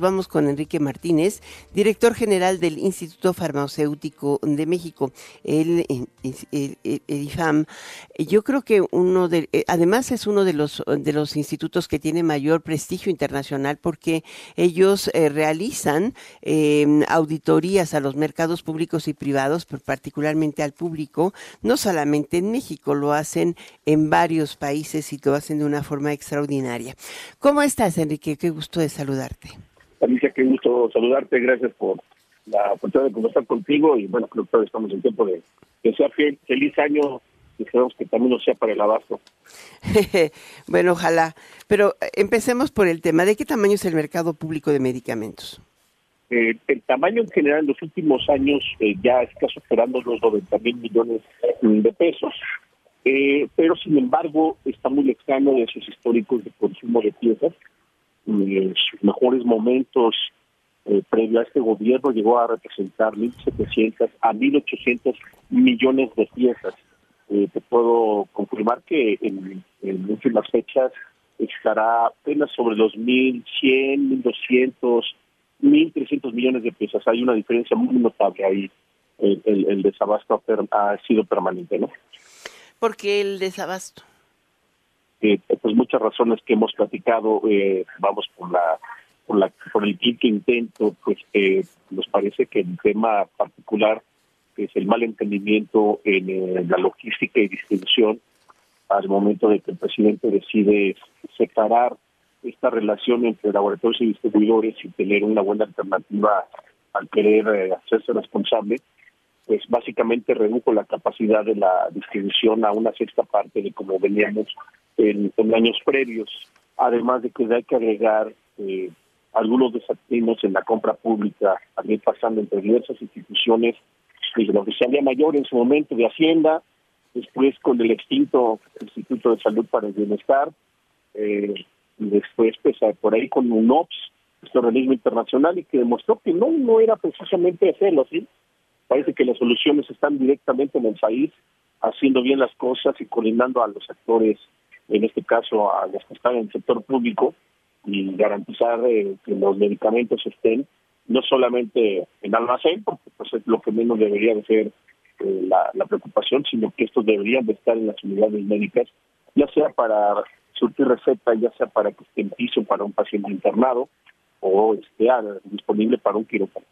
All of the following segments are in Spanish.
Vamos con Enrique Martínez, director general del Instituto Farmacéutico de México, el, IFAM. Yo creo que uno de, eh, además es uno de los de los institutos que tiene mayor prestigio internacional porque ellos eh, realizan em, auditorías a los mercados públicos y privados, pero particularmente al público, no solamente en México, lo hacen en varios países y lo hacen de una forma extraordinaria. ¿Cómo estás, Enrique? Qué gusto de saludarte. Alicia, qué gusto saludarte, gracias por la oportunidad de conversar contigo y bueno, creo que estamos en tiempo de que sea feliz año y esperamos que también lo sea para el abasto. bueno, ojalá. Pero eh, empecemos por el tema. ¿De qué tamaño es el mercado público de medicamentos? Eh, el tamaño en general en los últimos años eh, ya está superando los 90 mil millones de pesos, pero sin embargo está muy lejano de esos históricos de consumo de piezas sus mejores momentos eh, previo a este gobierno llegó a representar 1.700 a 1.800 millones de piezas. Eh, te puedo confirmar que en, en últimas fechas estará apenas sobre los 1.100, 1.200, 1.300 millones de piezas. Hay una diferencia muy notable ahí. El, el, desabasto ha, ha sido permanente, ¿no? ¿Por qué el desabasto? Pues muchas razones que hemos platicado, eh, vamos por la por la por el quinto intento, pues eh, nos parece que el tema particular es el mal entendimiento en, eh, la logística y distribución al momento de que el presidente decide separar esta relación entre laboratorios y distribuidores y tener una buena alternativa al querer eh, hacerse responsable, pues básicamente redujo la capacidad de la distribución a una sexta parte de como veníamos en, años previos, además de que hay que agregar eh, algunos desatinos en la compra pública, también pasando entre diversas instituciones, desde la Oficialía Mayor en su momento de Hacienda, después con el extinto Instituto de Salud para el Bienestar, eh, y después pues por ahí con UNOPS, este organismo internacional, y que demostró que no, no era precisamente hacerlo así. Parece que las soluciones están directamente en el país, haciendo bien las cosas y coordinando a los actores en este caso a los que están en el sector público, y garantizar eh, que los medicamentos estén no solamente en almacén, porque pues, es lo que menos debería de ser eh, la, preocupación, sino que estos deberían de estar en las unidades médicas, ya sea para surtir receta, ya sea para que esté en piso para un paciente internado o esté disponible para un quirófano.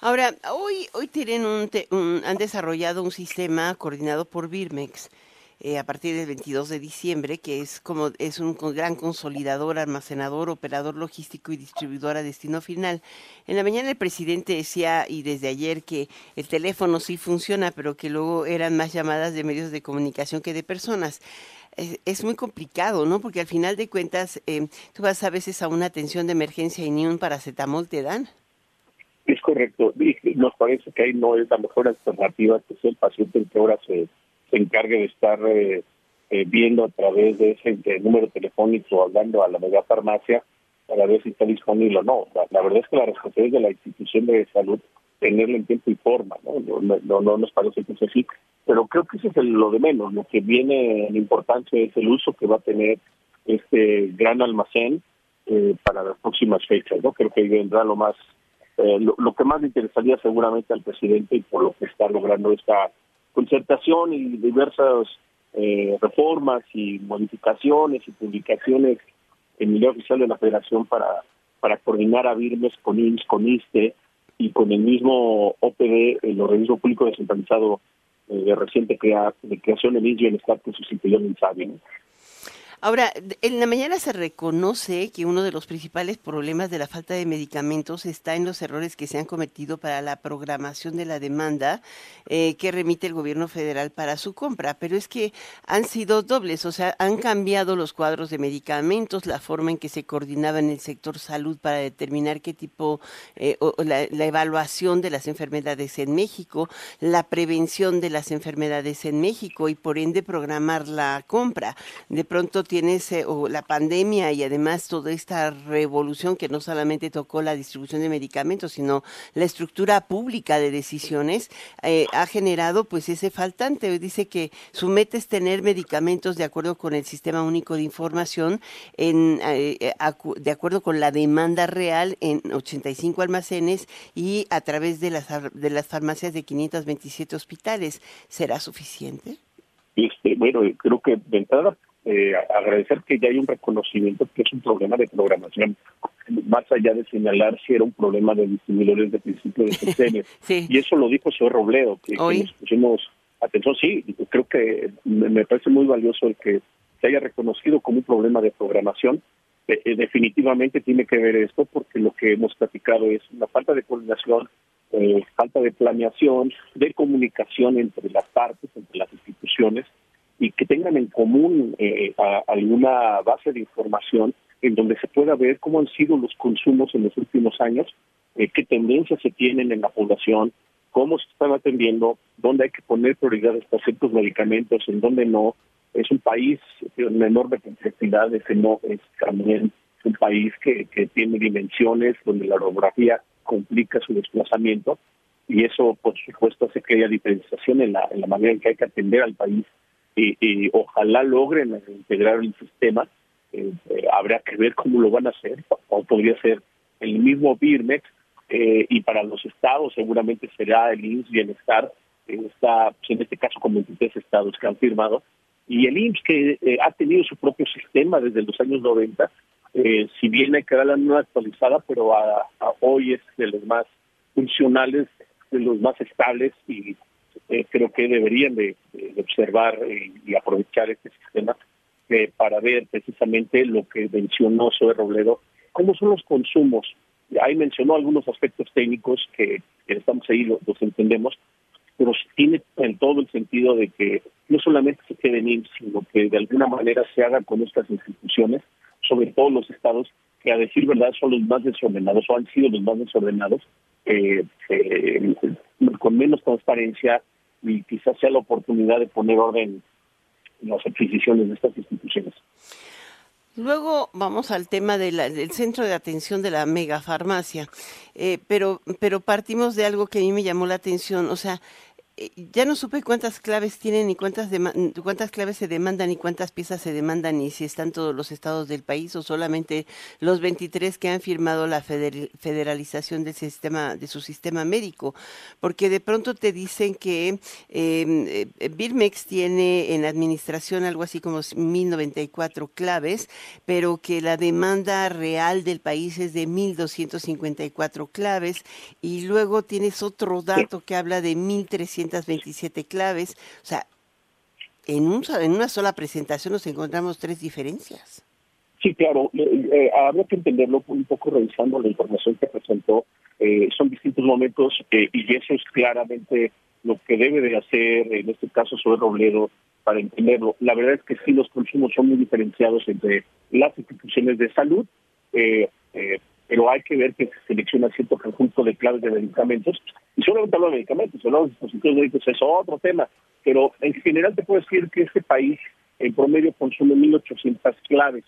Ahora, hoy, hoy tienen un, han desarrollado un sistema coordinado por Birmex eh, a partir del 22 de diciembre, que es como es un gran consolidador, almacenador, operador logístico y distribuidor a destino final. En la mañana el presidente decía, y desde ayer, que el teléfono sí funciona, pero que luego eran más llamadas de medios de comunicación que de personas. Es, muy complicado, ¿no? Porque al final de cuentas, eh, tú vas a veces a una atención de emergencia y ni un paracetamol te dan. Es correcto. Nos parece que ahí no es la mejor alternativa que sea el paciente en que ahora se se encargue de estar eh, eh, viendo a través de ese número telefónico, hablando a la mega farmacia para ver si está disponible o no. La, verdad es que la responsabilidad de la institución de salud tenerlo en tiempo y forma, ¿no? No, no, nos parece que es así. Pero creo que eso es lo de menos. Lo que viene en importancia es el uso que va a tener este gran almacén eh, para las próximas fechas. no Creo que vendrá lo más, lo, lo, que más le interesaría seguramente al presidente y por lo que está logrando esta concertación y diversas eh, reformas y modificaciones y publicaciones en el oficial de la Federación para, para coordinar a Birmes con IMSS, con ISTE y con el mismo OPD, el organismo público descentralizado eh, de reciente crea, de creación del INS Bienestar que sustituyó el INSABI. Ahora, en la mañana se reconoce que uno de los principales problemas de la falta de medicamentos está en los errores que se han cometido para la programación de la demanda eh, que remite el gobierno federal para su compra, pero es que han sido dobles, o sea, han cambiado los cuadros de medicamentos, la forma en que se coordinaba en el sector salud para determinar qué tipo, eh, o la, la evaluación de las enfermedades en México, la prevención de las enfermedades en México y por ende programar la compra. De pronto tienes eh, la pandemia y además toda esta revolución que no solamente tocó la distribución de medicamentos, sino la estructura pública de decisiones, eh, ha generado pues ese faltante. Dice que su meta es tener medicamentos de acuerdo con el Sistema Único de Información, en, de acuerdo con la demanda real en 85 almacenes y a través de las, de las farmacias de 527 hospitales. ¿Será suficiente? Este, bueno, creo que de entrada eh, agradecer que ya hay un reconocimiento que es un problema de programación, más allá de señalar si era un problema de distribuidores de principio de septiembre. Y eso lo dijo señor Robledo, que, nos pusimos atención. Sí, creo que me, parece muy valioso el que se haya reconocido como un problema de programación. Eh, eh, definitivamente tiene que ver esto porque lo que hemos platicado es una falta de coordinación eh, falta de planeación, de comunicación entre las partes, entre las instituciones, y que tengan en común eh, alguna base de información en donde se pueda ver cómo han sido los consumos en los últimos años, eh, qué tendencias se tienen en la población, cómo se están atendiendo, dónde hay que poner prioridades para ciertos medicamentos, en dónde no. Es un país de enorme complejidad, no es también un país que, tiene dimensiones donde la orografía complica su desplazamiento y eso, por supuesto, hace que haya diferenciación en la manera en que hay que atender al país y, ojalá logren integrar el sistema. Eh, eh, habrá que ver cómo lo van a hacer, o podría ser el mismo BIRMEX, eh, y para los estados seguramente será el IMSS Bienestar, está pues, en este caso con 23 estados que han firmado, y el IMSS que ha tenido su propio sistema desde los años 90, eh, si bien hay que darla una actualizada, pero a, hoy es de los más funcionales, de los más estables y eh, creo que deberían de, observar y, aprovechar este sistema eh, para ver precisamente lo que mencionó Zoe Robledo, cómo son los consumos. Ahí mencionó algunos aspectos técnicos que, estamos ahí, los, entendemos, pero tiene en todo el sentido de que no solamente se quede en sino que de alguna manera se haga con estas instituciones sobre todo los estados que a decir verdad son los más desordenados o han sido los más desordenados, eh, con menos transparencia y quizás sea la oportunidad de poner orden en las adquisiciones de estas instituciones. Luego vamos al tema del centro de atención de la megafarmacia, eh, pero, pero partimos de algo que a mí me llamó la atención, o sea, ya no supe cuántas claves tienen y cuántas cuántas claves se demandan y cuántas piezas se demandan y si están todos los estados del país o solamente los 23 que han firmado la federalización del sistema de su sistema médico, porque de pronto te dicen que eh, Birmex tiene en administración algo así como 1094 claves, pero que la demanda real del país es de 1254 claves y luego tienes otro dato que habla de 1300 veintisiete claves. O sea, en, un, en una sola presentación nos encontramos tres diferencias. Sí, claro. Eh, eh, habría que entenderlo un poco revisando la información que presentó. Eh, son distintos momentos y eso es claramente lo que debe de hacer, en este caso, sobre Robledo, para entenderlo. La verdad es que sí, los consumos son muy diferenciados entre las instituciones de salud, pero hay que ver que se selecciona cierto conjunto de claves de medicamentos. Y solamente hablo de medicamentos, los dispositivos médicos es otro tema, pero en general te puedo decir que este país en promedio consume 1.800 claves.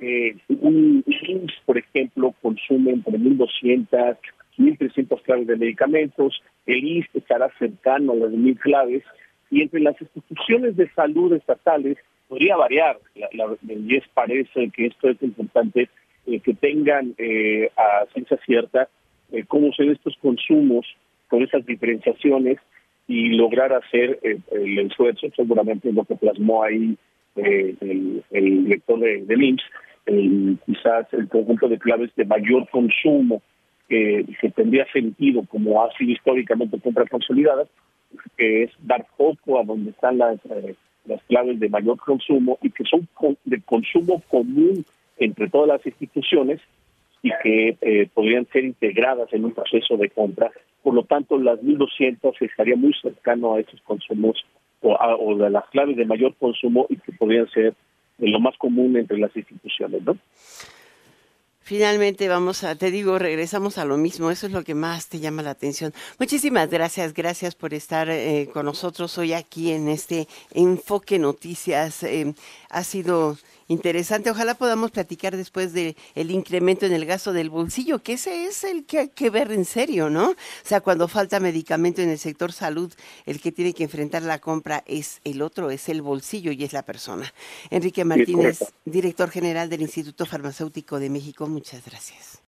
Eh, un IMSS, por ejemplo, consume entre 1.200, 1.300 claves de medicamentos, el IST estará cercano a las 1.000 claves, y entre las instituciones de salud estatales podría variar. La, la, y parece que esto es importante eh, que tengan eh, a ciencia cierta eh, cómo son estos consumos con esas diferenciaciones y lograr hacer el esfuerzo, seguramente lo que plasmó ahí el, director de, del IMSS, quizás el conjunto de claves de mayor consumo que, tendría sentido, como ha sido históricamente compras consolidadas, que es dar foco a donde están las, las claves de mayor consumo y que son de consumo común entre todas las instituciones y que eh, podrían ser integradas en un proceso de compra. Por lo tanto, las 1.200 estaría muy cercano a esos consumos o, a, de las claves de mayor consumo y que podrían ser de lo más común entre las instituciones, ¿no? Finalmente vamos a, te digo, regresamos a lo mismo, eso es lo que más te llama la atención. Muchísimas gracias, gracias por estar eh, con nosotros hoy aquí en este Enfoque Noticias. Eh, ha sido Interesante, ojalá podamos platicar después de el incremento en el gasto del bolsillo, que ese es el que hay que ver en serio, ¿no? O sea, cuando falta medicamento en el sector salud, el que tiene que enfrentar la compra es el otro, es el bolsillo y es la persona. Enrique Martínez, director general del Instituto Farmacéutico de México, muchas gracias.